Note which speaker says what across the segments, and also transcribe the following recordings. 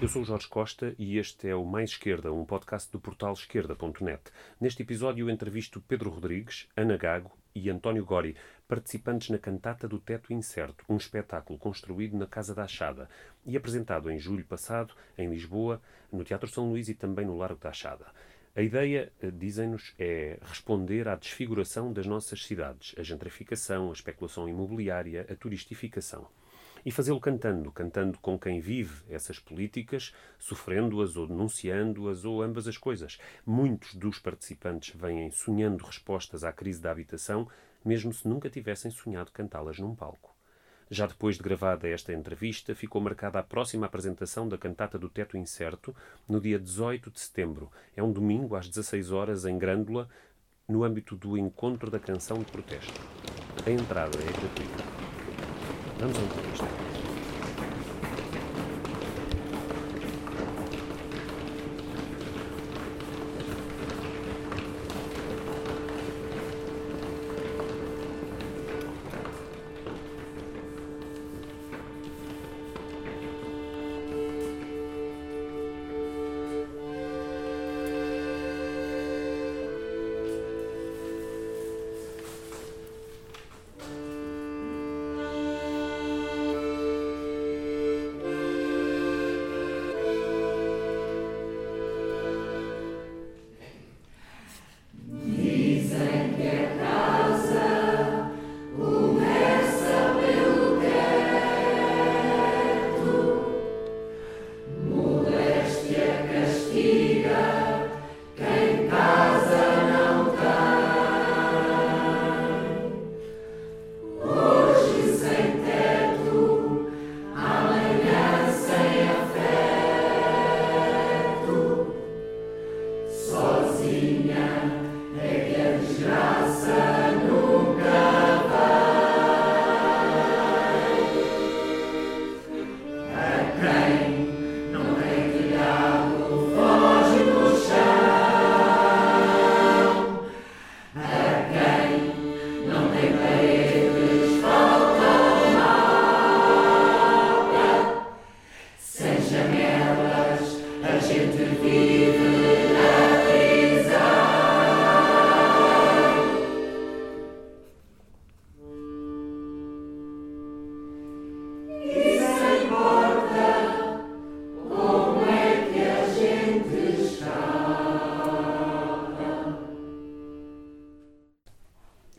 Speaker 1: Eu sou o Jorge Costa e este é o Mais Esquerda, um podcast do portal esquerda.net. Neste episódio entrevisto Pedro Rodrigues, Ana Gago e António Gori, participantes na Cantata do Teto Incerto, um espetáculo construído na Casa da Achada e apresentado em julho passado em Lisboa, no Teatro São Luís e também no Largo da Achada. A ideia, eh, dizem-nos, é responder à desfiguração das nossas cidades, a gentrificação, a especulação imobiliária, a turistificação e fazê-lo cantando, cantando com quem vive essas políticas, sofrendo-as ou denunciando-as ou ambas as coisas. Muitos dos participantes vêm sonhando respostas à crise da habitação, mesmo se nunca tivessem sonhado cantá-las num palco. Já depois de gravada esta entrevista, ficou marcada a próxima apresentação da Cantata do Teto Incerto, no dia 18 de setembro. É um domingo, às 16 horas, em Grândola, no âmbito do Encontro da Canção de Protesto. A entrada é gratuita. Vamos entrevista.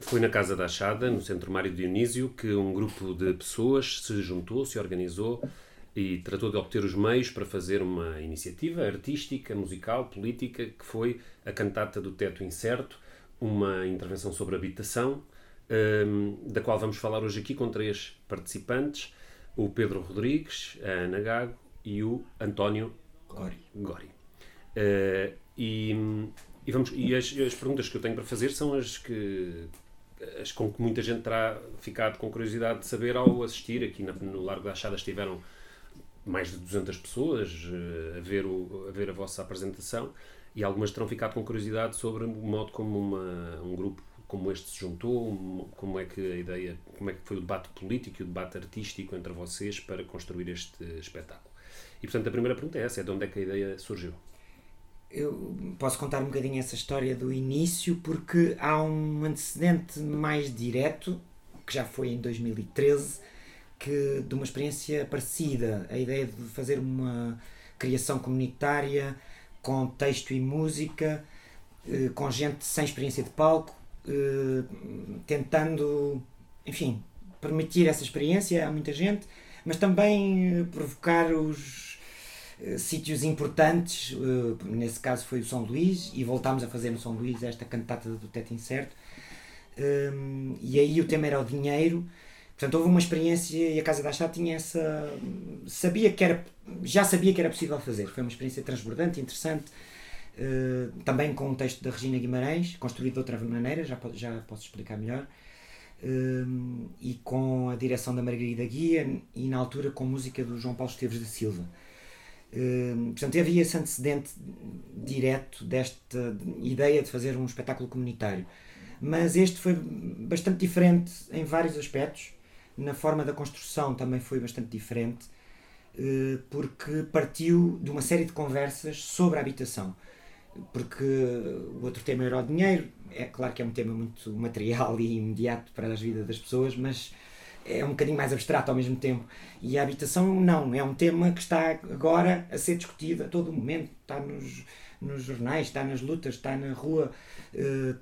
Speaker 1: Foi na Casa da Achada, no Centro Mário Dionísio, que um grupo de pessoas se juntou, se organizou e tratou de obter os meios para fazer uma iniciativa artística, musical, política, que foi a Cantata do Teto Incerto, uma intervenção sobre habitação, hum, da qual vamos falar hoje aqui com três participantes, o Pedro Rodrigues, a Ana Gago e o António
Speaker 2: Gori.
Speaker 1: Gori. Uh, e, e, vamos, e as, as, perguntas que eu tenho para fazer são as que as com que muita gente terá ficado com curiosidade de saber ao assistir. Aqui no Largo da Achada estiveram mais de 200 pessoas uh, a, ver o, a ver a vossa apresentação e algumas terão ficado com curiosidade sobre o modo como uma, um grupo como este se juntou, como é que a ideia, como é que foi o debate político e o debate artístico entre vocês para construir este espetáculo. E portanto a primeira pergunta é essa, é de onde é que a ideia surgiu?
Speaker 2: Eu posso contar um bocadinho essa história do início porque há um antecedente mais direto que já foi em 2013 que de uma experiência parecida. A ideia de fazer uma criação comunitária com texto e música eh, com gente sem experiência de palco eh, tentando enfim permitir essa experiência a muita gente mas também eh, provocar os sítios importantes, uh, nesse caso foi o São Luís, e voltámos a fazer no São Luís esta cantata do Teto Incerto. Um, e aí o tema era o dinheiro. Portanto, houve uma experiência e a Casa da Chá tinha essa. Sabia que era, já sabia que era possível fazer. Foi uma experiência transbordante, interessante. Uh, também com um texto da Regina Guimarães, construído de outra maneira, já, já posso explicar melhor. Uh, e com a direção da Margarida Guia e na altura com música do João Paulo Esteves da Silva. Hum, portanto, havia esse antecedente direto desta ideia de fazer um espetáculo comunitário. Mas este foi bastante diferente em vários aspectos. Na forma da construção também foi bastante diferente. eh, porque partiu de uma série de conversas sobre a habitação. Porque o outro tema era o dinheiro, é claro que é um tema muito material e imediato para as vidas das pessoas, mas é um bocadinho mais abstrato ao mesmo tempo. E a habitação, não, é um tema que está agora a ser discutido a todo momento, está nos, nos jornais, está nas lutas, está na rua, eh,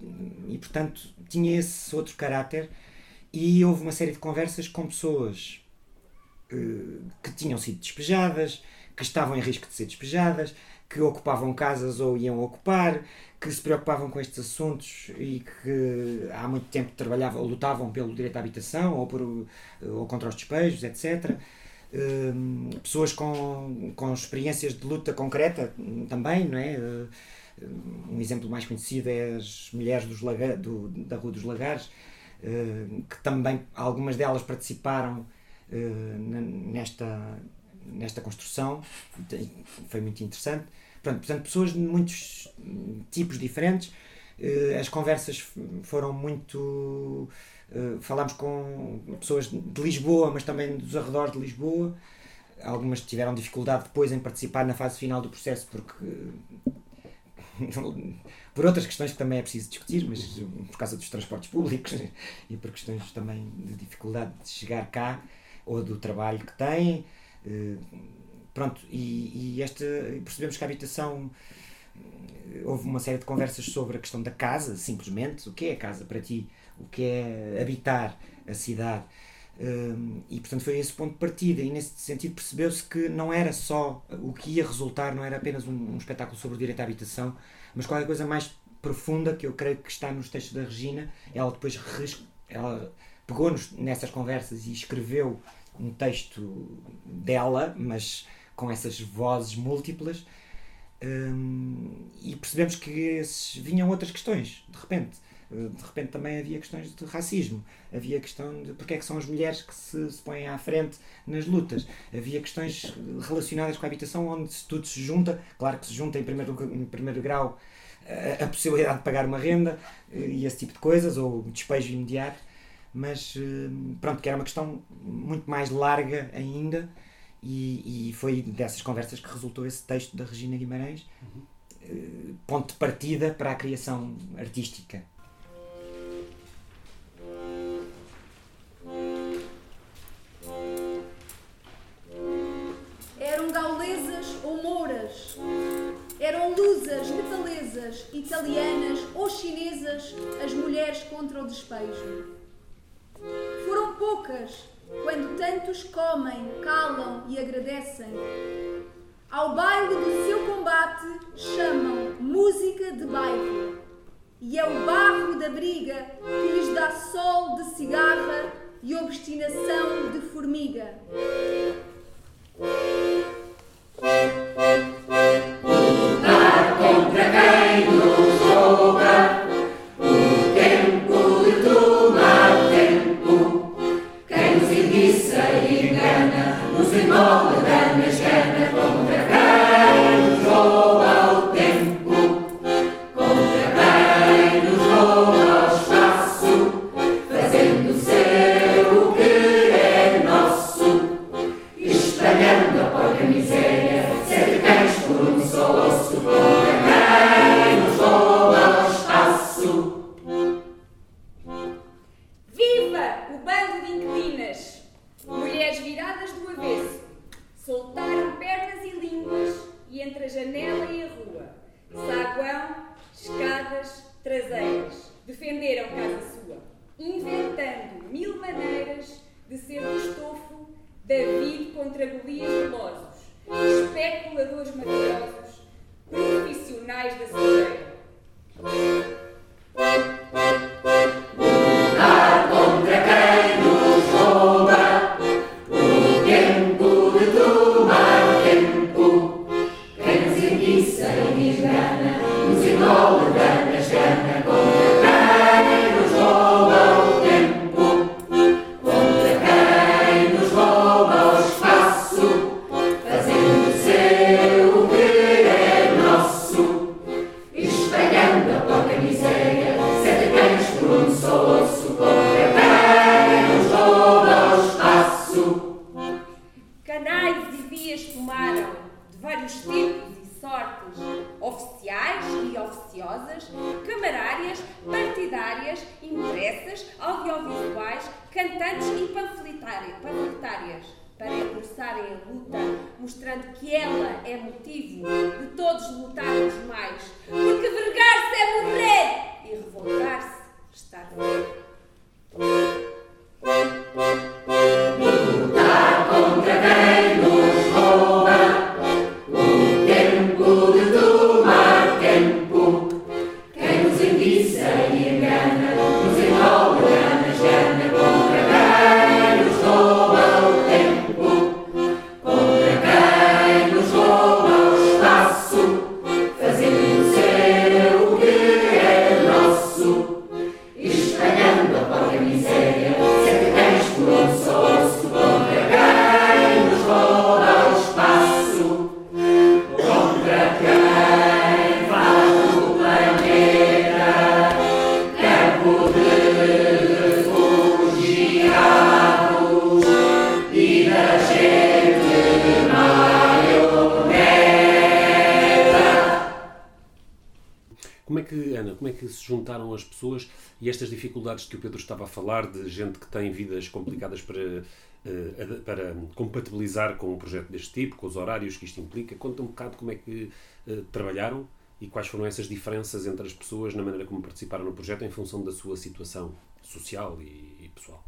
Speaker 2: e portanto tinha esse outro caráter. E houve uma série de conversas com pessoas eh, que tinham sido despejadas, que estavam em risco de ser despejadas, que ocupavam casas ou iam ocupar, que se preocupavam com estes assuntos e que há muito tempo trabalhavam, lutavam pelo direito à habitação ou, por, ou contra os despejos, etc. Um, pessoas com, com experiências de luta concreta também, não é? Um exemplo mais conhecido é as mulheres dos laga, do, da Rua dos Lagares, uh, que também algumas delas participaram nesta, nesta construção, foi muito interessante. Pronto, portanto, pessoas de muitos tipos diferentes. Uh, as conversas foram muito. Uh, falámos com pessoas de Lisboa, mas também dos arredores de Lisboa. Algumas tiveram dificuldade depois em participar na fase final do processo porque. por outras questões que também é preciso discutir, mas por causa dos transportes públicos e por questões também de dificuldade de chegar cá ou do trabalho que têm. Uh, Pronto, e, e esta, percebemos que a habitação houve uma série de conversas sobre a questão da casa, simplesmente, o que é casa para ti, o que é habitar a cidade. Um, e portanto foi esse ponto de partida, e nesse sentido percebeu-se que não era só o que ia resultar, não era apenas um, um, espetáculo sobre o direito à habitação, mas qualquer coisa mais profunda que eu creio que está nos textos da Regina. Ela depois ela pegou-nos nessas conversas e escreveu um texto dela, mas com essas vozes múltiplas um, e percebemos que esses, vinham outras questões, de repente. Uh, de repente também havia questões de racismo, havia questão de porque é que são as mulheres que se, se põem à frente nas lutas, havia questões relacionadas com a habitação onde tudo se junta, claro que se junta em primeiro, em primeiro grau a, a possibilidade de pagar uma renda uh, e esse tipo de coisas, ou despejo imediato, mas uh, pronto, que era uma questão muito mais larga ainda e, e, foi dessas conversas que resultou esse texto da Regina Guimarães, uhum. Eh, ponto de partida para a criação artística.
Speaker 3: Eram gaulesas ou mouras, eram lusas, nepalesas, italianas ou chinesas as mulheres contra o despejo. Foram poucas quando tantos comem, calam e agradecem. Ao baile do seu combate chamam música de bairro. E é o barro da briga que lhes dá sol de cigarra e obstinação de formiga.
Speaker 4: Seu soul.
Speaker 1: Como é que, Ana, como é que se juntaram as pessoas e estas dificuldades que o Pedro estava a falar, de gente que tem vidas complicadas para, eh, para compatibilizar com um projeto deste tipo, com os horários que isto implica? Conta um bocado como é que eh, trabalharam e quais foram essas diferenças entre as pessoas na maneira como participaram no projeto em função da sua situação social e pessoal.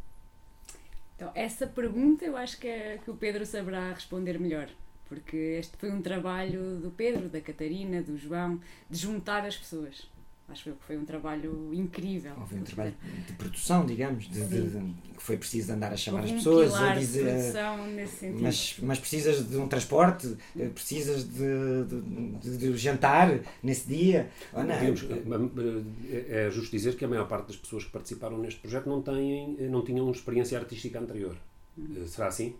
Speaker 5: Então, essa pergunta eu acho que, é, que o Pedro saberá responder melhor, porque este foi um trabalho do Pedro, da Catarina, do João, de juntar as pessoas. Acho eu que foi um trabalho incrível.
Speaker 2: Houve um trabalho de produção, digamos, de, de- de- que foi preciso andar a chamar
Speaker 5: Houve
Speaker 2: as
Speaker 5: um
Speaker 2: pessoas,
Speaker 5: pilar
Speaker 2: a
Speaker 5: de
Speaker 2: dizer.
Speaker 5: produção nesse sentido.
Speaker 2: Mas, mas precisas de um transporte, eh, precisas de, de, de- de jantar nesse dia. Ou não?
Speaker 1: Digamos, eh, é é justo dizer que a maior parte das pessoas que participaram neste projeto não, têm, eh, não tinham experiência artística anterior. Eh, Será assim?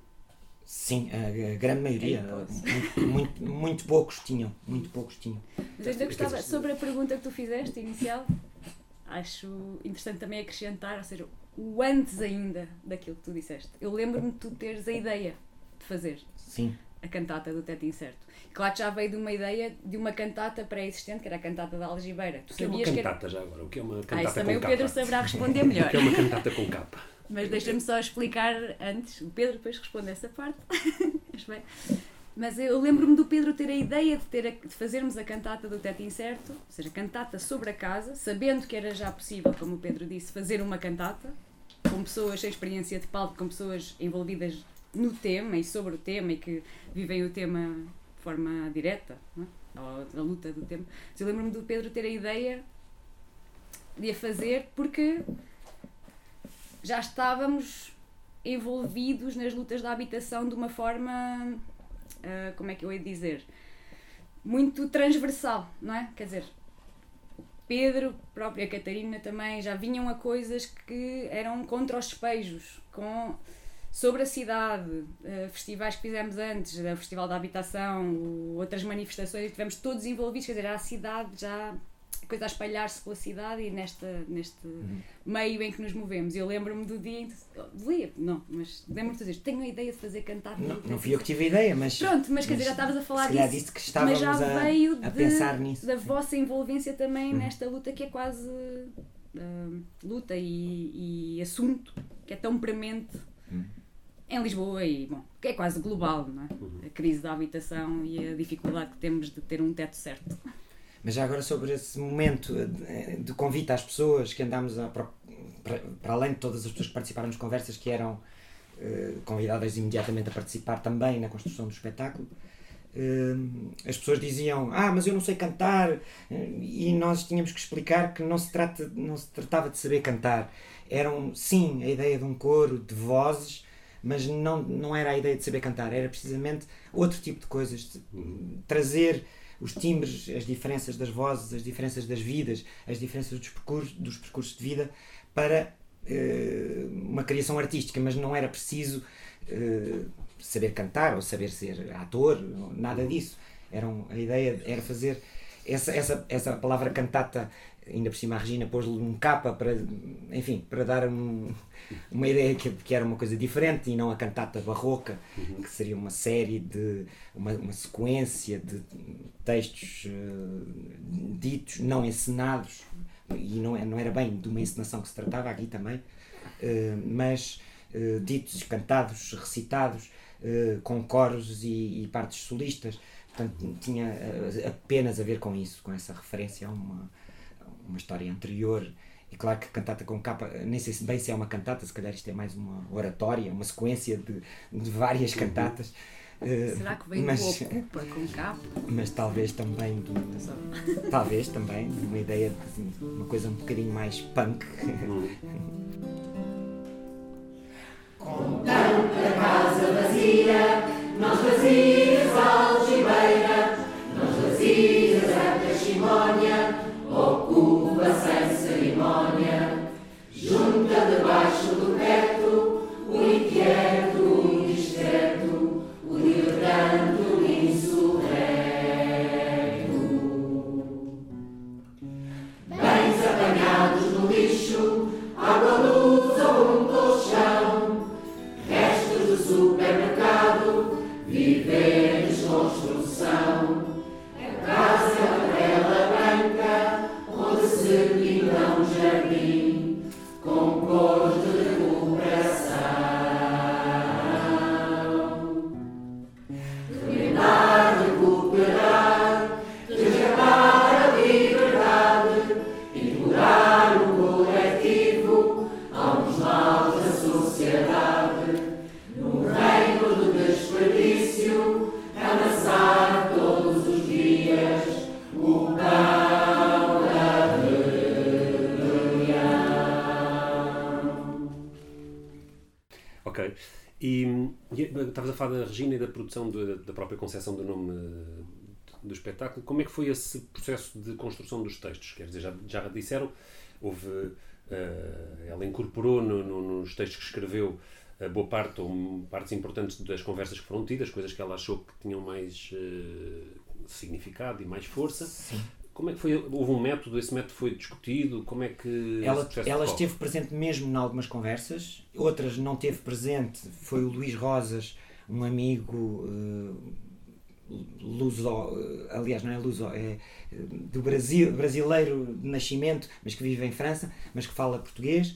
Speaker 2: Sim, a, a grande maioria. Muito, muito, muito poucos tinham. Muito poucos tinham.
Speaker 5: Mas ainda gostava, sobre a pergunta que tu fizeste inicial, acho interessante também acrescentar, ou seja, o antes ainda daquilo que tu disseste. Eu lembro-me de tu teres a ideia de fazer
Speaker 2: Sim.
Speaker 5: a cantata do Teto Incerto. Claro que já veio de uma ideia de uma cantata pré-existente, que era a cantata da Algibeira. Tu
Speaker 1: O que é uma
Speaker 5: sabias que era...
Speaker 1: cantata já agora? O que é uma
Speaker 5: Ah,
Speaker 1: cantata
Speaker 5: isso também o Pedro
Speaker 1: capa?
Speaker 5: saberá responder
Speaker 1: O
Speaker 5: melhor.
Speaker 1: que é uma cantata com capa?
Speaker 5: Mas deixa-me só explicar antes. O Pedro depois responde essa parte. Mas eu lembro-me do Pedro ter a ideia de, ter a- de fazermos a cantata do Teto Incerto, ou seja, cantata sobre a casa, sabendo que era já possível, como o Pedro disse, fazer uma cantata, com pessoas sem experiência de palco, com pessoas envolvidas no tema e sobre o tema e que vivem o tema de forma direta, não é? luta do tema. Mas eu lembro-me do Pedro ter a ideia de a fazer porque já estávamos envolvidos nas lutas da habitação de uma forma, ah, como é que eu ia dizer, muito transversal, não é? Quer dizer, Pedro, própria Catarina também já vinham a coisas que eram contra os despejos, com sobre a cidade, eh, festivais que fizemos antes, o Festival da Habitação, outras manifestações, estivemos todos envolvidos, quer dizer, a cidade já coisa a espalhar-se pela cidade e nesta, neste meio em que nos movemos. Eu lembro-me do dia, em que- dia, não, mas lembro-me de dizer, tenho a ideia de fazer cantar.
Speaker 2: Não, não fui eu que tive a ideia, mas.
Speaker 5: Pronto, mas quer dizer, já estavas a falar disso.
Speaker 2: disse que
Speaker 5: mas já
Speaker 2: a,
Speaker 5: veio
Speaker 2: a
Speaker 5: de-
Speaker 2: pensar nisso.
Speaker 5: da vossa envolvência também nesta luta que é quase ah, luta e, e assunto que é tão premente em Lisboa e bom, que é quase global, não é? A crise da habitação e a dificuldade que temos de ter um teto certo.
Speaker 2: Mas já agora sobre esse momento eh, de convite às pessoas que andámos a, para, para além de todas as pessoas que participaram nas conversas que eram eh, convidadas imediatamente a participar também na construção do espetáculo, eh, as pessoas diziam ah mas eu não sei cantar e nós tínhamos que explicar que não se trata não se tratava de saber cantar. Eram sim a ideia de um coro de vozes mas não não era a ideia de saber cantar. Era precisamente outro tipo de coisas de, trazer os timbres as diferenças das vozes as diferenças das vidas as diferenças dos percursos dos percursos de vida para eh, uma criação artística mas não era preciso eh, saber cantar ou saber ser ator, nada disso. Eram, a ideia era fazer essa, essa, essa palavra cantata ainda por cima a Regina pôs-lhe um capa para, enfim, para dar um, uma ideia que, que era uma coisa diferente e não a cantata barroca,
Speaker 1: Uhum.
Speaker 2: que seria uma série de, uma, uma sequência de textos eh, ditos, não encenados, e não, é- não era bem de uma encenação que se tratava aqui também, eh, mas eh, ditos, cantados, recitados, com coros e, e partes solistas. Portanto, tinha apenas a ver com isso, com essa referência a uma, uma história anterior. E claro que cantata com capa, nem sei se bem se é uma cantata, se calhar isto é mais uma oratória, uma sequência de, de várias cantatas. Eh,
Speaker 5: Será que vem
Speaker 2: mas,
Speaker 5: do Ocupa com capa?
Speaker 2: mas talvez também de talvez também de uma ideia de uma coisa um bocadinho mais punk.
Speaker 4: casa vazia,
Speaker 1: Ok. E, estavas a falar da Regina e da produção de- da própria concepção do nome eh, do espetáculo. Como é que foi esse processo de construção dos textos? Quer dizer, já, já disseram, houve, eh, ela incorporou no- no- nos textos que escreveu a boa parte ou partes importantes das conversas que foram tidas, coisas que ela achou que tinham mais eh, significado e mais força. Como é que foi? Houve um método, esse método foi discutido? Como é que
Speaker 2: Ela, ela esteve presente mesmo em algumas conversas, outras não teve presente. Foi o Luís Rosas, um amigo eh, luso, aliás, não é luso, é eh, do Brasil, brasileiro de nascimento, mas que vive em França, mas que fala português.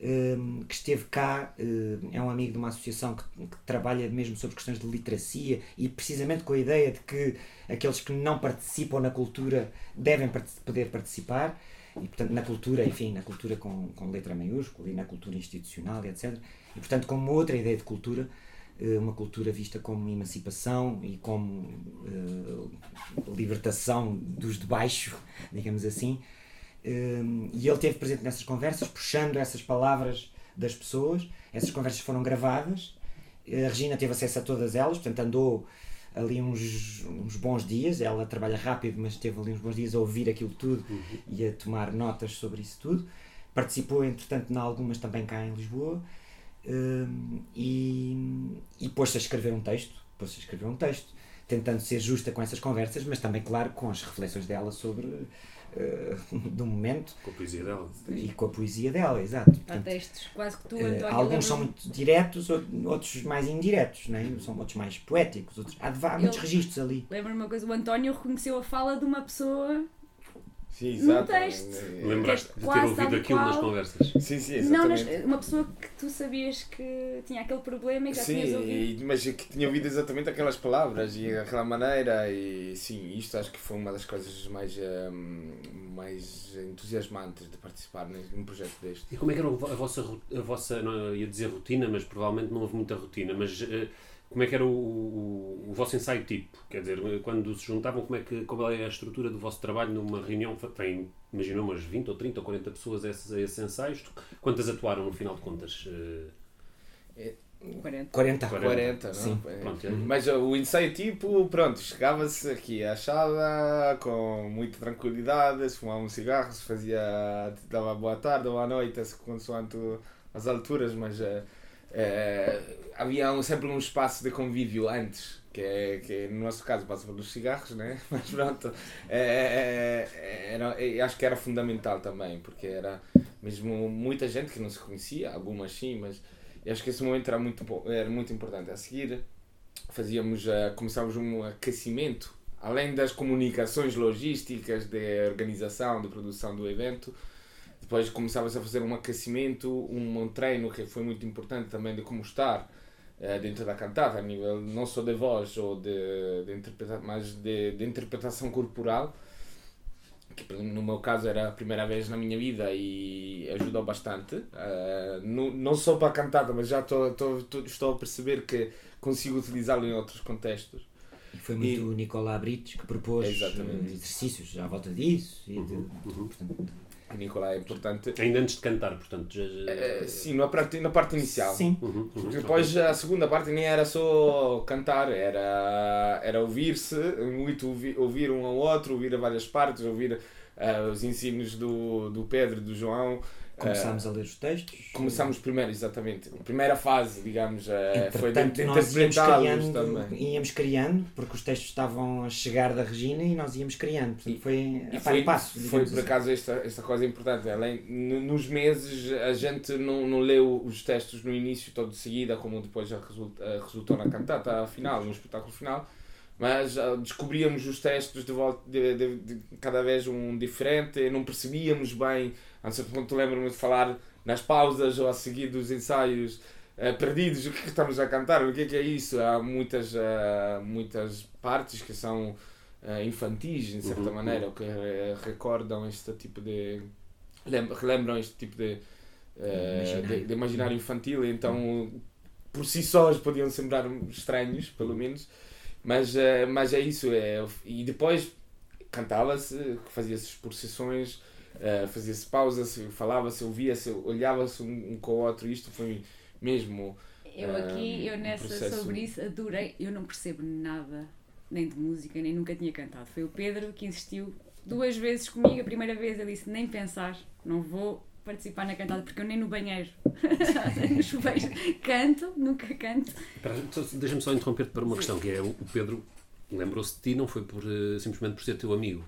Speaker 2: Eh, que esteve cá, eh, é um amigo de uma associação que, que trabalha mesmo sobre questões de literacia e precisamente com a ideia de que aqueles que não participam na cultura devem poder participar e portanto na cultura, enfim, na cultura com, com letra maiúscula e na cultura institucional etc. E portanto como outra ideia de cultura, eh, uma cultura vista como emancipação e como eh, libertação dos de baixo, digamos assim. Um, e ele esteve presente nessas conversas, puxando essas palavras das pessoas. Essas conversas foram gravadas. A Regina teve acesso a todas elas, portanto andou ali uns, uns bons dias. Ela trabalha rápido, mas teve ali uns bons dias a ouvir aquilo tudo e a tomar notas sobre isso tudo. Participou, entretanto, em algumas também cá em Lisboa. Um, e, e pôs-se a escrever um texto, pôs-se a escrever um texto, tentando ser justa com essas conversas, mas também, claro, com as reflexões dela sobre uh, do momento
Speaker 1: Com a poesia dela.
Speaker 2: e com a poesia dela, exato.
Speaker 5: Há
Speaker 2: Portanto,
Speaker 5: textos quase que tu,
Speaker 2: eh,
Speaker 5: António.
Speaker 2: alguns são muito diretos, ou- outros mais indiretos, né? são outros mais poéticos, outros, há, há muitos registros ali.
Speaker 5: Lembro-me uma coisa, o António reconheceu a fala de uma pessoa.
Speaker 6: Sim, exato.
Speaker 5: texto.
Speaker 6: Eh,
Speaker 1: Lembraste de ter
Speaker 5: quase
Speaker 1: ouvido
Speaker 5: tal
Speaker 1: aquilo nas
Speaker 5: qual.
Speaker 1: conversas?
Speaker 6: Sim, sim,
Speaker 5: Não, nas-
Speaker 6: exatamente.
Speaker 5: uma pessoa que tu sabias que tinha aquele problema e que já tinhas
Speaker 6: Sim,
Speaker 5: ouvido.
Speaker 6: e- mas que tinha ouvido exatamente aquelas palavras e aquela maneira e sim, isto acho que foi uma das coisas mais, ehm, mais entusiasmantes de participar num num projeto deste.
Speaker 1: E como é que era a vossa, ru- a vossa não ia dizer rotina, mas provavelmente não houve muita rotina, mas eh, como é que era o, o, o vosso ensaio tipo? Quer dizer, eh, quando se juntavam, como é que qual é a estrutura do vosso trabalho numa reunião? Tem, imagina umas 20 ou 30 ou 40 pessoas a esses, a esses ensaios. Quantas atuaram no final de contas? Eh,
Speaker 5: 40.
Speaker 2: 40.
Speaker 6: 40, não?
Speaker 2: Sim.
Speaker 6: É.
Speaker 1: Pronto, é.
Speaker 6: Mas uh, o ensaio tipo, pronto, chegava-se aqui à sala com muita tranquilidade, se fumava um cigarro, se fazia, dava boa tarde ou à noite, se consoante as alturas, mas eh, havia um, sempre um espaço de convívio antes, que, é, que é, no nosso caso passa pelos cigarros, né? mas pronto, era, eu acho que era fundamental também, porque era mesmo muita gente que não se conhecia, algumas sim, mas acho que esse momento era muito, era muito importante. A seguir, fazíamos, uh, começámos um aquecimento, além das comunicações logísticas, de organização, de produção do evento, depois começava-se a fazer um aquecimento, um, um, treino que foi muito importante também de como estar uh, dentro da cantata, a nível não só de voz ou de, de interpretação, mas de, de interpretação corporal que no meu caso era a primeira vez na minha vida e ajudou bastante. Uh, no, não só para a cantada, mas já tô, tô, tô, estou a perceber que consigo utilizá-lo em outros contextos.
Speaker 2: E foi muito e, o Nicolás Brites que propôs exatamente. exercícios à volta disso. E de, uhum, uhum.
Speaker 6: Portanto, o Nicolás é importante.
Speaker 1: Ainda antes de cantar, portanto. Já,
Speaker 6: já... Uh, sim, na parte, na parte inicial.
Speaker 2: Sim.
Speaker 6: Uhum, uhum, Depois a segunda parte nem era só cantar, era, era ouvir-se, muito ouvir, ouvir um ao outro, ouvir a várias partes, ouvir uh, os ensinos do, do Pedro e do João.
Speaker 2: Começámos uh, a ler os textos?
Speaker 6: Começámos primeiro, exatamente. A primeira fase, digamos, uh, foi
Speaker 2: de, de interpretá-los também. Íamos criando, porque os textos estavam a chegar da Regina e nós íamos criando. Portanto, foi
Speaker 6: e,
Speaker 2: a foi, passo.
Speaker 6: Foi por assim. acaso esta, esta coisa importante. Além, nos meses a gente não, não leu os textos no início todo de seguida, como depois resulta, resultou na cantata final, no espetáculo final mas uh, descobríamos os textos de, volta, de, de, de, cada vez um diferente, não percebíamos bem, a certo ponto lembro-me de falar nas pausas ou a seguir dos ensaios uh, perdidos, o que, é que estamos a cantar, o que é que é isso? Há muitas, uh, muitas partes que são infantis, de certa uhum. maneira, ou que recordam este tipo de... relembram este tipo de, de, de imaginário infantil, então por si sós podiam sembrar estranhos, pelo menos, mas, uh, mas é isso. É, e depois cantava-se, fazia-se exposições, uh, fazia-se pausas, falava-se, ouvia-se, olhava-se um, um, com o outro. Isto foi mesmo.
Speaker 5: Eu uh, aqui, eu nessa processo... sobre isso adorei. Eu não percebo nada, nem de música, nem nunca tinha cantado. Foi o Pedro que insistiu duas vezes comigo. A primeira vez eu disse: nem pensar, não vou participar na cantada, porque eu nem no banheiro, no chuveiro, canto, nunca canto.
Speaker 1: Deixa-me só interromper-te para uma questão, que é o Pedro lembrou-se de ti, não foi por, eh, simplesmente por ser teu amigo.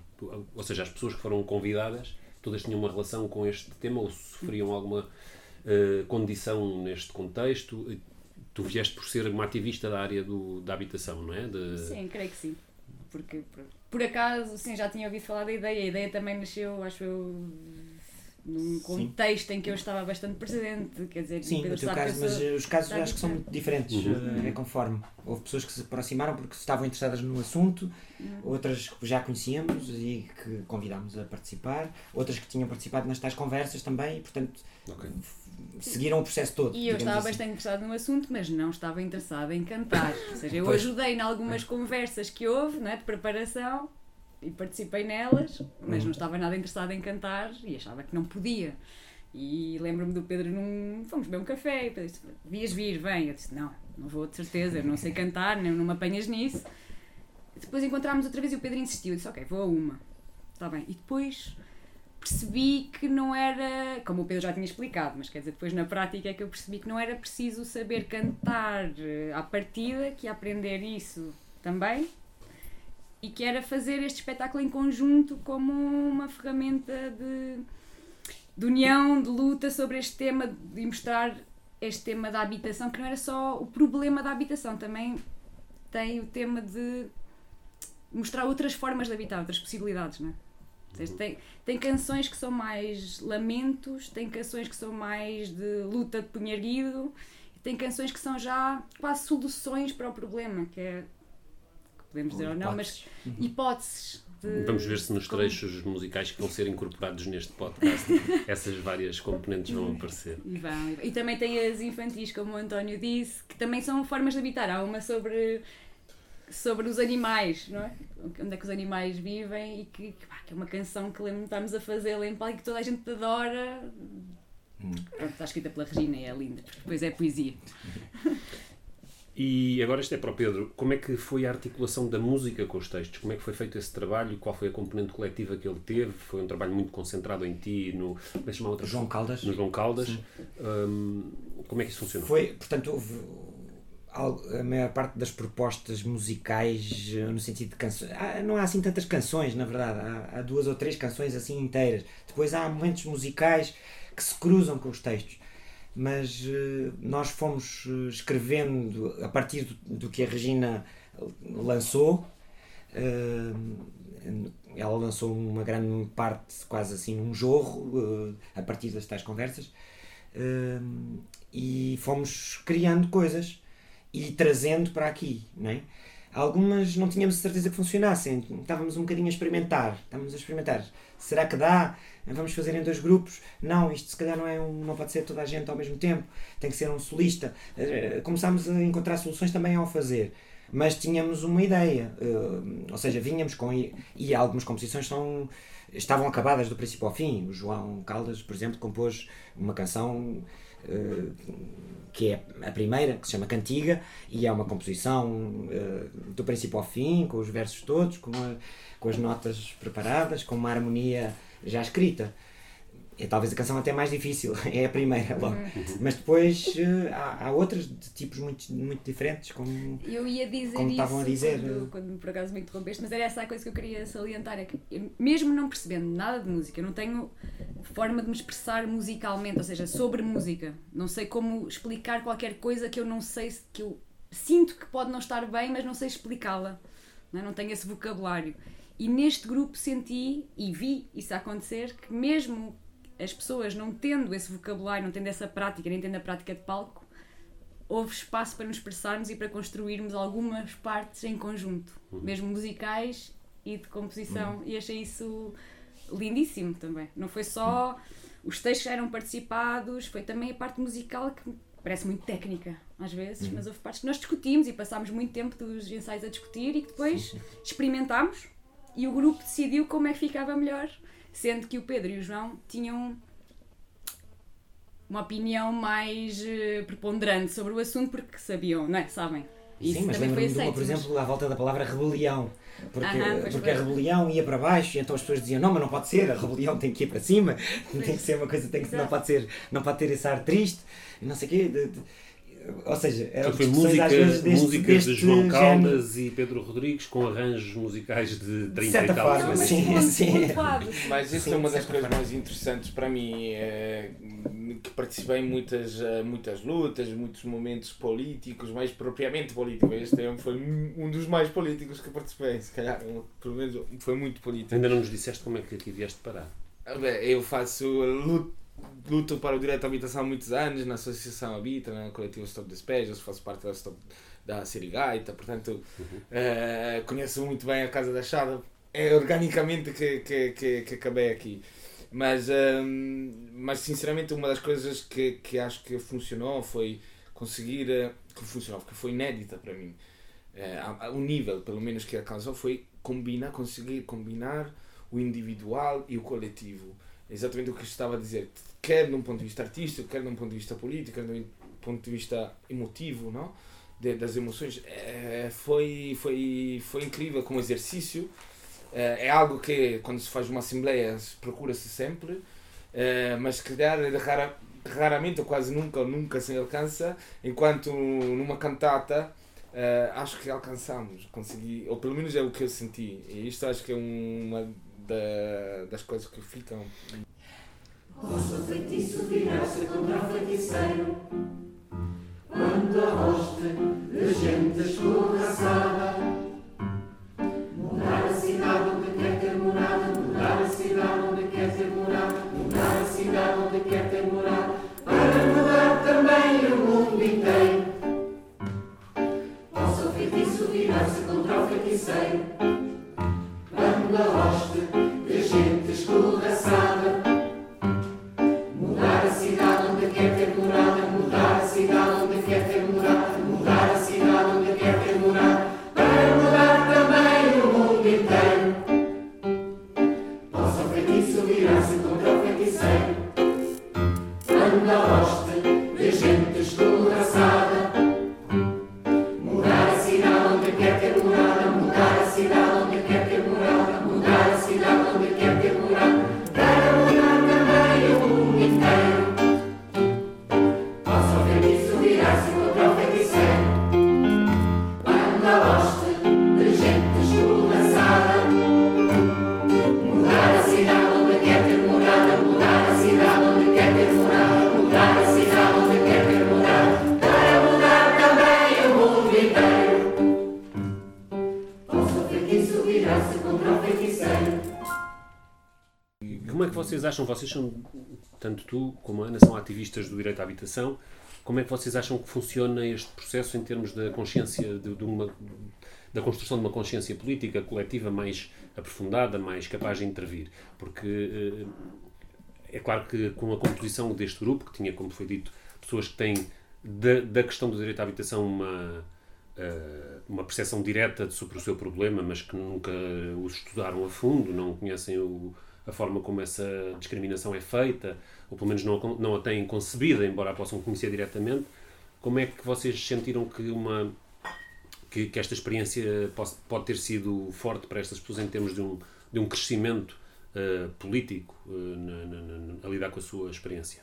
Speaker 1: Ou seja, as pessoas que foram convidadas, todas tinham uma relação com este tema ou sofriam alguma uh, condição neste contexto. Tu vieste por ser uma ativista da área do, da habitação, não é? De...
Speaker 5: Sim, creio que sim. Porque, por, por acaso, sim, já tinha ouvido falar da ideia. A ideia também nasceu, acho eu, num contexto Sim. em que eu estava bastante presente, quer dizer,
Speaker 2: Sim, no teu caso, mas os casos acho que são muito diferentes, uhum. Eh, é conforme. Houve pessoas que se aproximaram porque estavam interessadas no assunto, uhum. outras que já conhecíamos e que convidámos a participar, outras que tinham participado nas tais conversas também e, portanto, okay. seguiram o processo todo.
Speaker 5: E eu estava assim. bastante interessada no assunto, mas não estava interessada em cantar. Ou seja, eu pois. ajudei em algumas conversas que houve, não é, de preparação, e participei nelas, mas não estava nada interessada em cantar e achava que não podia. E lembro-me do Pedro num. Fomos beber um café e o Pedro disse: Vias vir, vem. Eu disse: Não, não vou de certeza, não sei cantar, nem não me apanhas nisso. Depois encontrámos outra vez e o Pedro insistiu. Eu disse: Ok, vou a uma. Está bem. E depois percebi que não era. Como o Pedro já tinha explicado, mas quer dizer, depois na prática é que eu percebi que não era preciso saber cantar eh, à partida, que ia aprender isso também e que era fazer este espetáculo em conjunto como uma ferramenta de, de união, de luta sobre este tema, de mostrar este tema da habitação, que não era só o problema da habitação, também tem o tema de mostrar outras formas de habitar, outras possibilidades, não é? Seja, tem, tem canções que são mais lamentos, tem canções que são mais de luta de punho erguido, tem canções que são já quase soluções para o problema, que é podemos dizer ou não, mas uhum. hipóteses. De...
Speaker 1: Vamos ver se nos trechos musicais que vão ser incorporados neste podcast essas várias componentes vão aparecer.
Speaker 5: E, vão, e também tem as infantis, como o António disse, que também são formas de habitar. Há uma sobre, sobre os animais, não é? Onde é que os animais vivem e que, que, pá, que é uma canção que estamos a fazer em palco que toda a gente adora. Hum. Pronto, está escrita pela Regina e é linda, depois é poesia.
Speaker 1: E agora isto é para o Pedro. Como é que foi a articulação da música com os textos? Como é que foi feito esse trabalho? Qual foi a componente coletiva que ele teve? Foi um trabalho muito concentrado em ti, no, é que se chama a outra
Speaker 2: João? Caldas.
Speaker 1: No João Caldas. Hum, como é que isso funcionou?
Speaker 2: Foi, portanto, houve a maior parte das propostas musicais eh, no sentido de canções. há- não há assim tantas canções, na verdade. Há, há duas ou três canções assim inteiras. Depois há momentos musicais que se cruzam com os textos. Mas eh, nós fomos eh, escrevendo a partir do, do que a Regina lançou. eh, ela lançou uma grande parte, quase assim, um jorro, eh, a partir das tais conversas. E fomos criando coisas e trazendo para aqui, não é? Algumas não tínhamos certeza que funcionassem, estávamos um bocadinho a experimentar, estávamos a experimentar. Será que dá? Vamos fazer em dois grupos? Não, isto se calhar não é um, não pode ser toda a gente ao mesmo tempo, tem que ser um solista. Eh, Começámos a encontrar soluções também ao fazer, mas tínhamos uma ideia, eh, ou seja, vinhamos com e, algumas composições são estavam acabadas do princípio ao fim. O João Caldas, por exemplo, compôs uma canção que é a primeira, que se chama Cantiga, e é uma composição eh, do princípio ao fim, com os versos todos, com, a- com as notas preparadas, com uma harmonia já escrita. É talvez a canção até mais difícil, é a primeira logo. Mas depois eh, há, há outras de tipos muito, muito diferentes, como
Speaker 5: Eu ia dizer
Speaker 2: Como
Speaker 5: isso
Speaker 2: estavam a dizer,
Speaker 5: quando, quando por acaso me interrompeste, mas era essa a coisa que eu queria salientar. É que eu, mesmo não percebendo nada de música, eu não tenho forma de me expressar musicalmente, ou seja, sobre música. Não sei como explicar qualquer coisa que eu não sei, se- que eu sinto que pode não estar bem, mas não sei explicá-la. Não, é? não tenho esse vocabulário. E neste grupo senti e vi isso acontecer que mesmo as pessoas não tendo esse vocabulário, não tendo essa prática, nem tendo a prática de palco, houve espaço para nos expressarmos e para construirmos algumas partes em conjunto, mesmo musicais e de composição, e achei isso lindíssimo também. Não foi só os textos que eram participados, foi também a parte musical que parece muito técnica às vezes, mas houve partes que nós discutimos e passámos muito tempo dos ensaios a discutir e que depois experimentámos e o grupo decidiu como é que ficava melhor, sendo que o Pedro e o João tinham uma opinião mais eh, preponderante sobre o assunto porque sabiam, não é? Sabem. Isso
Speaker 2: Sim, mas lembro-me de uma, por
Speaker 5: mas-
Speaker 2: exemplo, à volta da palavra rebelião. Porque,
Speaker 5: Aham,
Speaker 2: porque a rebelião ia para baixo e então as pessoas diziam não, mas não pode ser, a rebelião tem que ir para cima, tem que ser uma coisa, tem que, não, pode ser, não pode ter esse ar triste, não sei o quê. de- de- ou seja, eram discussões
Speaker 1: música,
Speaker 2: às vezes deste,
Speaker 1: músicas
Speaker 2: deste
Speaker 1: de João
Speaker 2: género.
Speaker 1: Caldas e Pedro Rodrigues com arranjos musicais de 30
Speaker 2: certa
Speaker 1: e tal.
Speaker 2: forma,
Speaker 5: mas
Speaker 2: sim, sim.
Speaker 6: Mas isso
Speaker 2: Sim,
Speaker 6: é uma das coisas mais interessantes para mim, é, que participei em muitas, eh, muitas lutas, muitos momentos políticos, mais propriamente políticos. Este ano foi um dos mais políticos que participei, se calhar, um- pelo menos foi muito político.
Speaker 1: Ainda não nos disseste como é que aqui vieste parar.
Speaker 6: Ah, bem, Eu faço luto, luto para o direito à habitação há muitos anos, na Associação Habita, no coletivo Stop Despejos, faço parte da, Stop, da Serigaita, portanto eh, conheço muito bem a Casa da Chada. É organicamente que, que, que, que acabei aqui. Mas, ehm, mas sinceramente uma das coisas que, que acho que funcionou foi conseguir eh, que funcionou, que foi inédita para mim. Eh, o nível, pelo menos, que alcançou foi combinar, conseguir combinar o individual e o coletivo. É Exatamente o que estava a dizer, quer de um ponto de vista artístico, quer de um ponto de vista político, quer de um ponto de vista emotivo, não? De- das emoções. Eh, foi, foi, foi incrível como exercício. Eh, é algo que, quando se faz uma assembleia, se procura-se sempre, eh, mas que calhar é rara, raramente ou quase nunca ou nunca se alcança, enquanto numa cantata eh, acho que alcançamos, consegui, ou pelo menos é o que eu senti, e isto acho que é uma da- das coisas que ficam.
Speaker 4: Vosso feitiço virá-se contra o feiticeiro Quando a hoste de gente escorraçada Mudar a cidade onde quer ter morada Mudar a cidade onde quer ter morada Mudar a cidade onde quer ter morada Para mudar também o mundo inteiro Vosso feitiço virá-se contra o feiticeiro Quando a hoste de gente escorraçada
Speaker 1: tanto tu como a Ana, são ativistas do direito à habitação, como é que vocês acham que funciona este processo em termos da consciência, de, de uma, da construção de uma consciência política coletiva mais aprofundada, mais capaz de intervir? Porque eh, é claro que com a composição deste grupo, que tinha, como foi dito, pessoas que têm da, da questão do direito à habitação uma, eh, uma percepção direta sobre o seu problema, mas que nunca os estudaram a fundo, não conhecem o, a forma como essa discriminação é feita, ou pelo menos não, a- não a têm concebida, embora a possam conhecer diretamente. Como é que vocês sentiram que uma que, que esta experiência pode, pode ter sido forte para estas pessoas em termos de um, de um crescimento eh, político eh, na- na- na- a lidar com a sua experiência?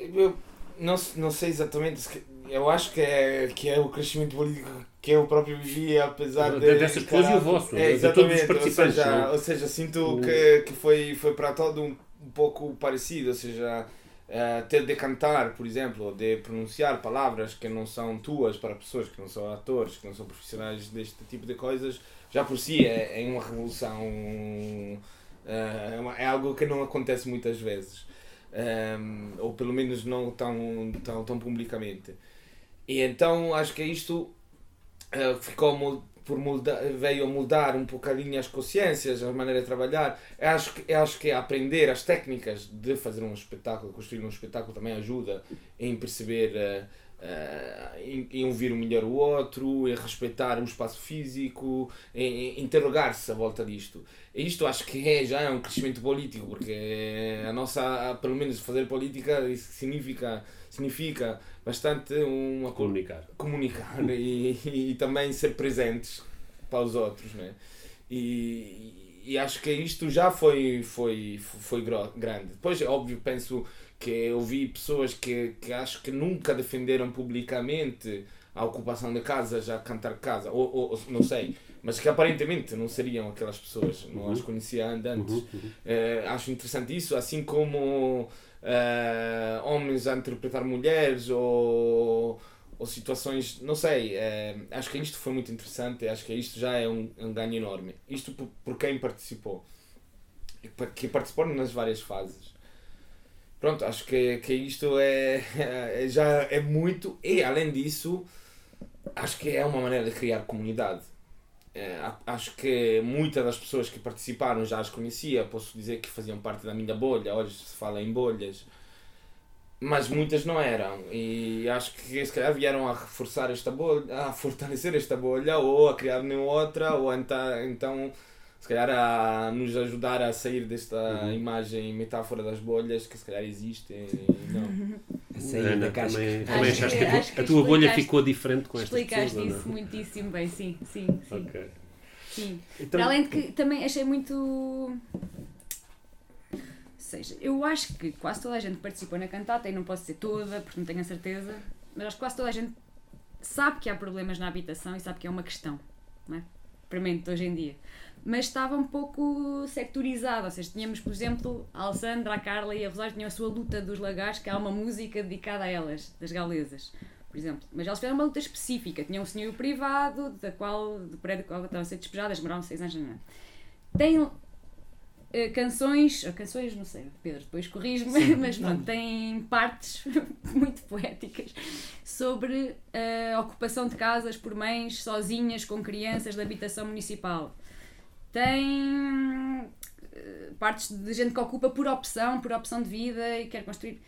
Speaker 6: Eu não, não sei exatamente. Eu acho que é, que é o crescimento político que eu próprio vivi, apesar
Speaker 1: De-
Speaker 6: de.
Speaker 1: dessas pessoas e o vosso,
Speaker 6: é,
Speaker 1: de todos os participantes,
Speaker 6: Ou seja,
Speaker 1: não é?
Speaker 6: ou seja sinto
Speaker 1: O-
Speaker 6: que, que foi, foi para todo um, um pouco parecido. Ou seja, eh, ter de cantar, por exemplo, ou de pronunciar palavras que não são tuas para pessoas que não são atores, que não são profissionais deste tipo de coisas, já por si é, é uma revolução. eh, é é algo que não acontece muitas vezes. Um, ou pelo menos não tão, tão, tão publicamente. E então acho que isto uh, ficou mul- por mudar, veio a mudar um bocadinho as consciências, a maneira de trabalhar. Eu acho, que, eu acho que aprender as técnicas de fazer um espetáculo, construir um espetáculo também ajuda em perceber, uh, em, em ouvir melhor o outro, em respeitar o espaço físico, em, em interrogar-se à volta disto. E isto acho que é, já é um crescimento político, porque a nossa, pelo menos fazer política significa, significa bastante uma co-
Speaker 1: Comunicar.
Speaker 6: comunicar e, e também ser presentes para os outros, né? E, e acho que isto já foi, foi, foi grande. Depois, é óbvio, penso que eu vi pessoas que, que acho que nunca defenderam publicamente a ocupação de casas, a cantar casa, ou, ou- não sei, mas que aparentemente não seriam aquelas pessoas, não as conhecia antes.
Speaker 1: Uhum, uhum.
Speaker 6: Eh, acho interessante isso, assim como eh, homens a interpretar mulheres ou, ou situações, não sei, eh, acho que isto foi muito interessante, acho que isto já é um, um ganho enorme. Isto por, por quem participou, pa- que participou nas várias fases. Pronto, acho que, que isto é, é- já é muito, e além disso, acho que é uma maneira de criar comunidade. Eh, acho que muitas das pessoas que participaram já as conhecia, posso dizer que faziam parte da minha bolha, hoje se fala em bolhas, mas muitas não eram. E acho que se calhar vieram a reforçar esta bolha, a fortalecer esta bolha, ou a criar nenhuma outra, ou então, então se calhar a nos ajudar a sair desta
Speaker 1: Uhum.
Speaker 6: imagem metáfora das bolhas que se calhar existem. e Não.
Speaker 2: Sair
Speaker 1: Ana,
Speaker 2: da
Speaker 1: também, achaste que, a
Speaker 5: que
Speaker 1: a tua bolha ficou diferente com estas
Speaker 5: Explicaste
Speaker 1: ou
Speaker 5: isso
Speaker 1: não?
Speaker 5: muitíssimo bem, sim, sim, sim.
Speaker 1: Ok.
Speaker 5: sim.
Speaker 1: Então,
Speaker 5: além de que também achei muito. Ou seja, eu acho que quase toda a gente participou na cantata, e não posso dizer toda, porque não tenho a certeza, mas acho que quase toda a gente sabe que há problemas na habitação e sabe que é uma questão, não é? Para mim, de hoje em dia. Mas estava um pouco sectorizado, ou seja, tínhamos, por exemplo, a Alessandra, a Carla e a Rosário tinham a sua luta dos lagares, que há uma música dedicada a elas, das galesas, por exemplo. Mas elas fizeram uma luta específica, tinham um senhor privado, da qual, do prédio do qual estavam a ser despejadas, demoraram seis anos. Não? Tem eh, canções, ou canções, não sei, Pedro, depois corrijo-me, mas pronto, tem partes muito poéticas sobre a ocupação de casas por mães sozinhas com crianças da habitação municipal. Tem eh, partes de gente que ocupa por opção, por opção de vida e quer construir.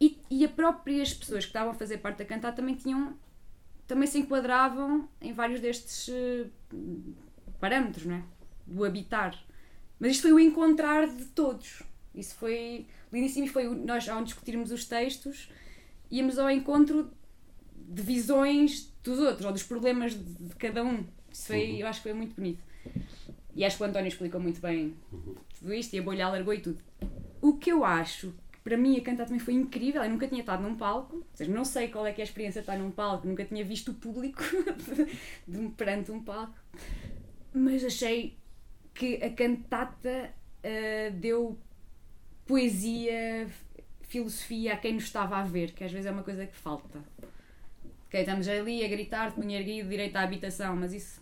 Speaker 5: E, e as próprias pessoas que estavam a fazer parte da cantar também tinham também se enquadravam em vários destes eh, parâmetros, não é? Do habitar. Mas isto foi o encontrar de todos. Isso foi lindíssimo e foi nós, ao discutirmos os textos, íamos ao encontro de visões dos outros, ou dos problemas de, de cada um. Isso foi, eu acho que foi muito bonito. E acho que o António explicou muito bem tudo isto e a bolha alargou e tudo. O que eu acho, que para mim a cantar também foi incrível, eu nunca tinha estado num palco, ou seja, não sei qual é que é a experiência de estar num palco, nunca tinha visto o público de, de- perante um palco, mas achei que a cantata ah, deu poesia, filosofia a quem nos estava a ver, que às vezes é uma coisa que falta. Ok, estamos ali a gritar de punho erguido, direito à habitação, mas isso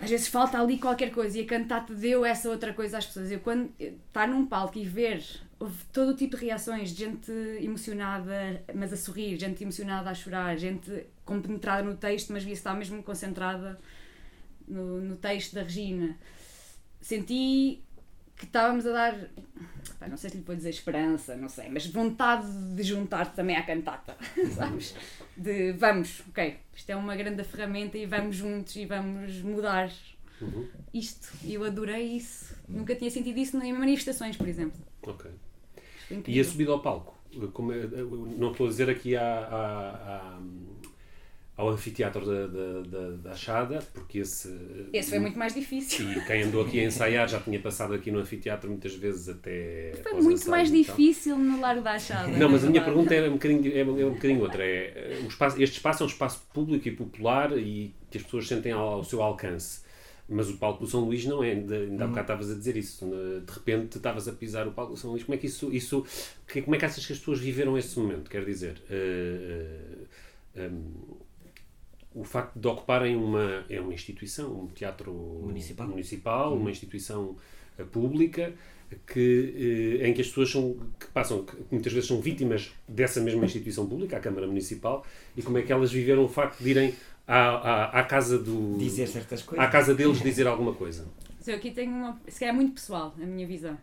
Speaker 5: às vezes falta ali qualquer coisa e a cantata deu essa outra coisa às pessoas. Eu quando estar num palco e ver houve todo o tipo de reações, gente emocionada, mas a sorrir, gente emocionada a chorar, gente compenetrada no texto, mas via estar mesmo concentrada no, no texto da Regina. Senti que estávamos a dar, pá, não sei se lhe vou dizer esperança, não sei, mas vontade de juntar-te também à cantata, sabes? De vamos, ok, isto é uma grande ferramenta e vamos juntos e vamos mudar
Speaker 1: Uhum.
Speaker 5: isto. E eu adorei isso. Nunca tinha sentido isso em manifestações, por exemplo.
Speaker 1: Ok. E a subida ao palco? Como é- não estou a dizer aqui à- ao anfiteatro da, da, da, da Achada, porque esse.
Speaker 5: Esse foi muito mais difícil.
Speaker 1: E quem andou aqui a ensaiar já tinha passado aqui no anfiteatro muitas vezes até.
Speaker 5: Foi muito mais difícil no Largo da Achada.
Speaker 1: Não, mas a minha pergunta é um bocadinho, é um bocadinho outra. É, eh, o espaço, este espaço é um espaço público e popular e que as pessoas sentem ao, ao seu alcance. Mas o palco do São Luís não é. Ainda, ainda há bocado estavas a dizer isso. né? De repente estavas a pisar o palco do São Luís. Como é que isso. isso que- como é que achas que as pessoas viveram esse momento? Quer dizer. eh, eh, um, o facto de ocuparem uma, é uma instituição, um teatro
Speaker 2: Municipal.
Speaker 1: municipal, uma instituição eh, pública, que, eh, em que as pessoas são, que passam, que muitas vezes são vítimas dessa mesma instituição pública, a Câmara Municipal, e como é que elas viveram o facto de irem à, à, à casa do.
Speaker 2: Dizer certas coisas.
Speaker 1: à casa deles dizer alguma coisa.
Speaker 5: Eu aqui tenho uma. Se calhar é muito pessoal, a minha visão.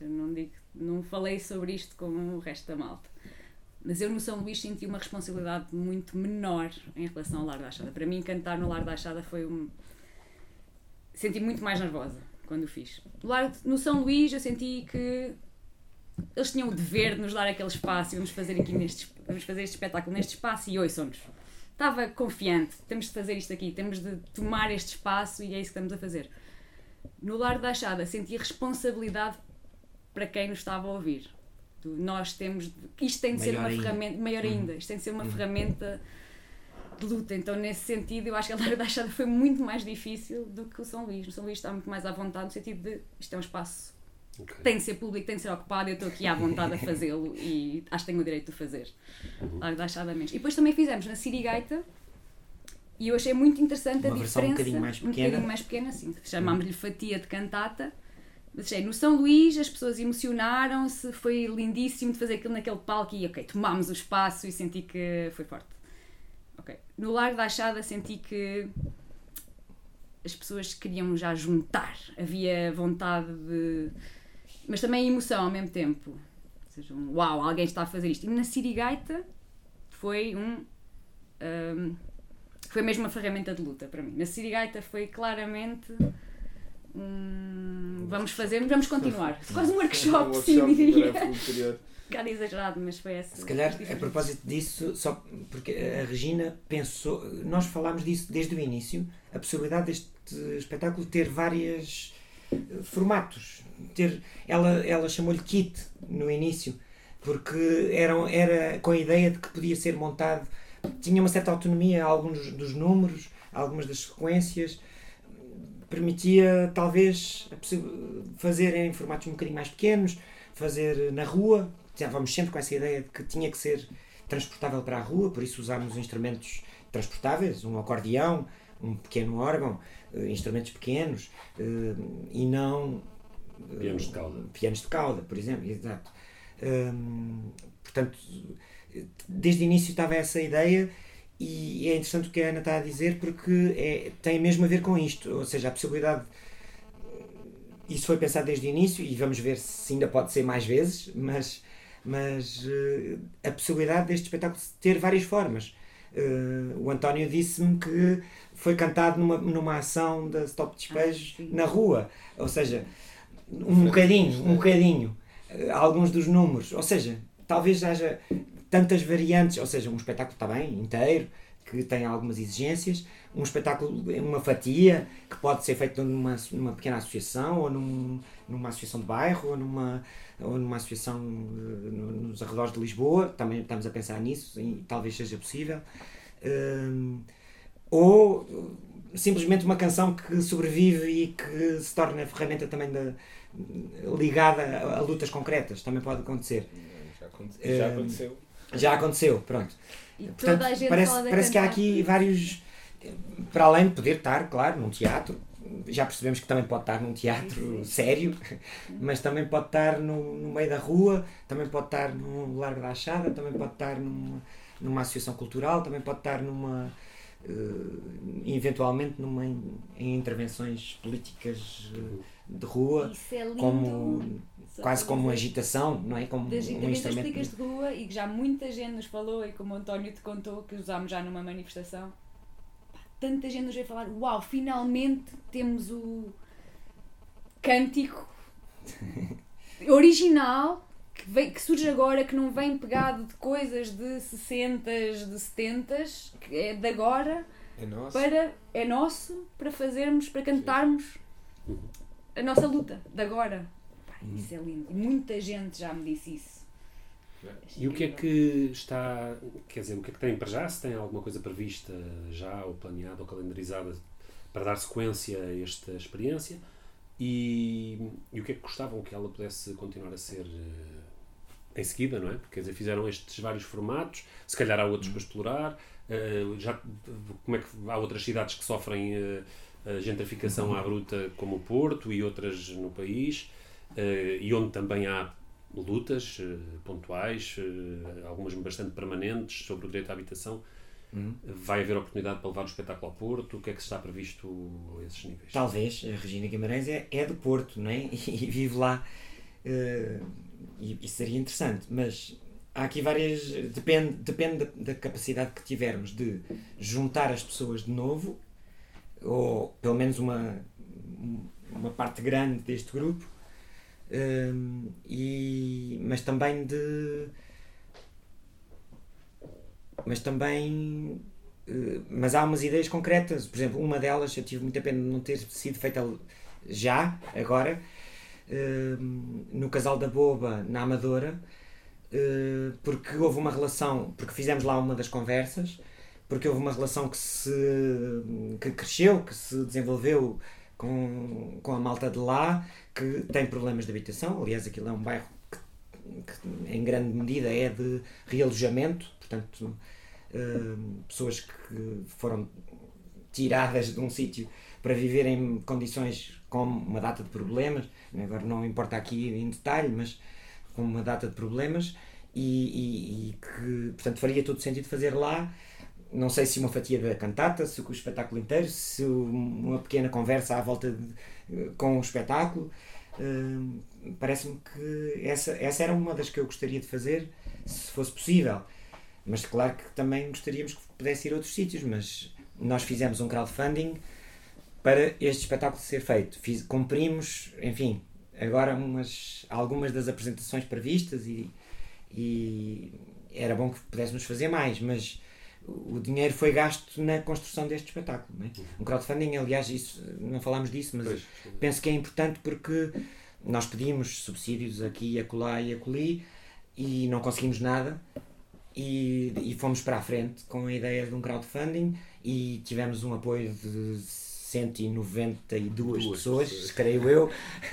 Speaker 5: Eu não, digo, não falei sobre isto com o resto da malta. Mas eu no São Luís senti uma responsabilidade muito menor em relação ao Lar da Achada. Para mim, cantar no Lar da Achada foi um. Senti muito mais nervosa quando o fiz. No, São Luís, eu senti que eles tinham o dever de nos dar aquele espaço e vamos fazer aqui neste, vamos fazer este espetáculo neste espaço e ouçam-nos. Estava confiante, temos de fazer isto aqui, temos de tomar este espaço e é isso que estamos a fazer. No Lar da Achada senti responsabilidade para quem nos estava a ouvir. Nós temos. Isto tem de ser
Speaker 2: Maior
Speaker 5: uma
Speaker 2: ainda.
Speaker 5: ferramenta. Maior ainda. Isto tem de ser uma ferramenta de luta. Então, nesse sentido, eu acho que a Lar da Achada foi muito mais difícil do que o São Luís. O São Luís está muito mais à vontade, no sentido de isto é um espaço
Speaker 1: Ok.
Speaker 5: que tem de ser público, tem de ser ocupado. Eu estou aqui à vontade a fazê-lo e acho que tenho o direito de o fazer. Lar da Achada menos. E depois também fizemos na Sirigaita. E eu achei muito interessante a
Speaker 2: Uma versão
Speaker 5: diferença.
Speaker 2: um bocadinho mais
Speaker 5: Um
Speaker 2: pequena.
Speaker 5: bocadinho mais pequena, sim. Chamámos-lhe fatia de cantata. Mas achei, no São Luís as pessoas emocionaram-se, foi lindíssimo de fazer aquilo naquele palco e ok, tomámos o espaço e senti que foi forte. Ok. No Largo da Achada senti que as pessoas queriam já juntar, havia vontade de. mas também emoção ao mesmo tempo. Ou seja, um uau, alguém está a fazer isto. E na Sirigaita foi um. hum, foi mesmo uma ferramenta de luta para mim. Na Sirigaita foi claramente um. Vamos fazer, vamos continuar. Quase um workshop, sim,
Speaker 6: workshop de
Speaker 5: diria. Um bocado exagerado, mas foi essa.
Speaker 2: Se calhar, a propósito disso, só porque a Regina pensou, nós falámos disso desde o início, a possibilidade deste espetáculo ter vários formatos. Ter, ela ela chamou-lhe kit no início, porque era, era com a ideia de que podia ser montado, tinha uma certa autonomia a alguns dos números, a algumas das sequências, permitia talvez fazer em formatos um bocadinho mais pequenos, fazer na rua. Estávamos sempre com essa ideia de que tinha que ser transportável para a rua, por isso usámos instrumentos transportáveis, um acordeão, um pequeno órgão, eh, instrumentos pequenos eh, e não eh,
Speaker 1: Pianos de cauda.
Speaker 2: pianos de cauda, por exemplo, exato. Hum, portanto, desde o início estava essa ideia e é interessante o que a Ana está a dizer porque é, tem mesmo a ver com isto, ou seja, a possibilidade. Isso foi pensado desde o início e vamos ver se ainda pode ser mais vezes, mas, mas eh, a possibilidade deste espetáculo ter várias formas. Eh, o António disse-me que foi cantado numa, numa ação da Stop Despejo
Speaker 5: Ah,
Speaker 2: na rua, ou seja, um bocadinho, um bocadinho, eh, alguns dos números, ou seja, talvez haja tantas variantes, ou seja, um espetáculo está bem, inteiro, que tem algumas exigências, um espetáculo, uma fatia, que pode ser feito numa, numa pequena associação, ou num, numa associação de bairro, ou numa, ou numa associação eh, no- nos arredores de Lisboa, também estamos a pensar nisso, e talvez seja possível. Hum, ou eh, simplesmente uma canção que sobrevive e que se torna ferramenta também da, ligada a, a lutas concretas, também pode acontecer.
Speaker 6: Já aconte-
Speaker 2: Eh,
Speaker 6: já aconteceu.
Speaker 2: Já aconteceu, pronto.
Speaker 5: E
Speaker 2: Portanto,
Speaker 5: toda a gente
Speaker 2: parece, parece que há aqui vários. para além de poder estar, claro, num teatro, já percebemos que também pode estar num teatro sério, mas também pode estar no, no meio da rua, também pode estar no Largo da Achada, também pode estar numa, numa associação cultural, também pode estar numa. Uh, eventualmente numa, em, em intervenções políticas uh, de rua,
Speaker 5: Isso é lindo.
Speaker 2: como
Speaker 5: Só
Speaker 2: quase como agitação, não é? Como
Speaker 5: das
Speaker 2: um instrumento.
Speaker 5: de rua e que já muita gente nos falou e como o António te contou que usámos já numa manifestação pá, tanta gente nos veio falar uau, finalmente temos o cântico original que, vem, que surge agora, que não vem pegado de coisas de 60 de 70 que é de agora
Speaker 6: É nosso.
Speaker 5: para é nosso para fazermos, para cantarmos a nossa luta de agora. Pá, isso é lindo. Muita gente já me disse isso.
Speaker 1: E o que é que está, quer dizer, o que é que tem para já? Se tem alguma coisa prevista já, ou planeada, ou calendarizada para dar sequência a esta experiência? E, e o que é que gostavam que ela pudesse continuar a ser eh, em seguida, não é? Porque, quer dizer, fizeram estes vários formatos, se calhar há outros para explorar, eh, já, como é que há outras cidades que sofrem eh, a gentrificação à bruta, como o Porto e outras no país, eh, e onde também há lutas eh, pontuais, eh, algumas bastante permanentes, sobre o direito à habitação.
Speaker 2: Uhum.
Speaker 1: Vai haver oportunidade para levar o espetáculo ao Porto? O que é que está previsto a esses níveis?
Speaker 2: Talvez a Regina Guimarães é, é do Porto, não é? E vive lá. eh, e isso seria interessante, mas há aqui várias. Depende, depende da, da capacidade que tivermos de juntar as pessoas de novo, ou pelo menos uma, uma parte grande deste grupo, eh, e, mas também de. Mas também eh, mas há umas ideias concretas. Por exemplo, uma delas, eu tive muita pena de não ter sido feita já, agora, eh, no Casal da Boba, na Amadora, eh, porque houve uma relação, porque fizemos lá uma das conversas, porque houve uma relação que se que cresceu, que se desenvolveu com, com a malta de lá, que tem problemas de habitação. Aliás, aquilo é um bairro que, que em grande medida é de realojamento, portanto, eh, pessoas que foram tiradas de um sítio para viver em condições com uma data de problemas, agora não importa aqui em detalhe, mas com uma data de problemas. E, e- e que, portanto, faria todo sentido fazer lá, não sei se uma fatia da cantata, se o espetáculo inteiro, se uma pequena conversa à volta de- com o espetáculo. Hum, Parece-me que essa, essa era uma das que eu gostaria de fazer, se fosse possível. Mas claro que também gostaríamos que pudesse ir a outros sítios, mas nós fizemos um crowdfunding para este espetáculo ser feito. Fiz, cumprimos, enfim, agora umas, algumas das apresentações previstas e, e era bom que pudéssemos fazer mais, mas o dinheiro foi gasto na construção deste espetáculo. Não é? Um crowdfunding, aliás, isso, não falámos disso, mas
Speaker 1: Pois.
Speaker 2: penso que é importante porque nós pedimos subsídios aqui, acolá e acolhi e não conseguimos nada e, e fomos para a frente com a ideia de um crowdfunding e tivemos um apoio de 192
Speaker 1: Duas
Speaker 2: pessoas,
Speaker 1: pessoas.
Speaker 2: creio eu,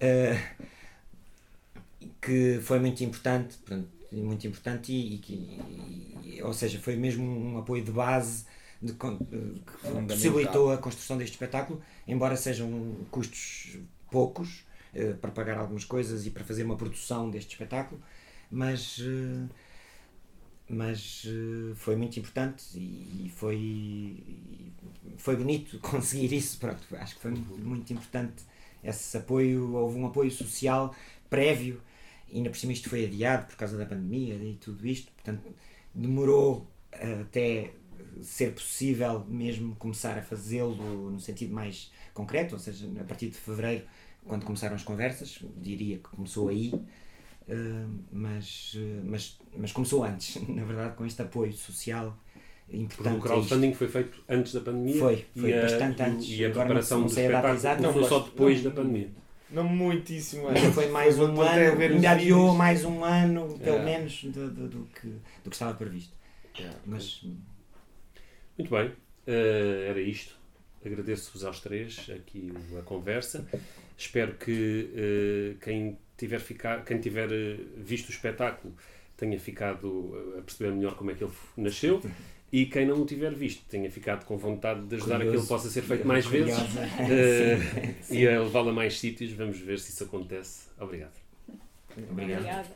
Speaker 6: É.
Speaker 2: uh, que foi muito importante, portanto, muito importante e, que, e- ou seja, foi mesmo um apoio de base de, con- que possibilitou a construção deste espetáculo, embora sejam custos poucos eh, para pagar algumas coisas e para fazer uma produção deste espetáculo, mas eh, mas eh, foi muito importante e, e foi foi bonito conseguir isso. Pronto acho que foi muito, muito importante esse apoio. Houve um apoio social prévio e ainda por cima isto foi adiado por causa da pandemia e tudo isto portanto demorou eh, até ser possível mesmo começar a fazê-lo no sentido mais concreto ou seja a partir de fevereiro quando começaram as conversas diria que começou aí Uh, mas, uh, mas, mas começou antes, na verdade, com este apoio social
Speaker 1: Porque
Speaker 2: importante.
Speaker 1: o
Speaker 2: a
Speaker 1: crowdfunding foi feito antes da pandemia
Speaker 2: Foi, foi
Speaker 1: e a,
Speaker 2: bastante
Speaker 1: o-
Speaker 2: antes.
Speaker 1: E a preparação do
Speaker 2: a
Speaker 1: espetáculo
Speaker 2: mas-
Speaker 1: só depois
Speaker 6: não-
Speaker 1: da pandemia.
Speaker 6: Não muitíssimo
Speaker 2: isto. Foi mais um ano, ainda adiou
Speaker 6: vídeos.
Speaker 2: mais um ano, pelo
Speaker 6: Yeah.
Speaker 2: menos, do, do, do que, do que estava previsto.
Speaker 6: Yeah.
Speaker 2: Mas
Speaker 1: Muito bem, eh, era isto. Agradeço-vos aos três aqui a conversa. Espero que eh, quem tiver, ficar, quem tiver eh, visto o espetáculo tenha ficado a perceber melhor como é que ele nasceu E quem não o tiver visto tenha ficado com vontade de ajudar a que ele
Speaker 2: Curioso.
Speaker 1: possa ser feito mais vezes
Speaker 2: Curiosa.
Speaker 1: eh,
Speaker 2: Sim,
Speaker 1: e a levá-lo a mais sítios. Vamos ver se isso acontece. Obrigado.
Speaker 2: Obrigado.
Speaker 5: Obrigada.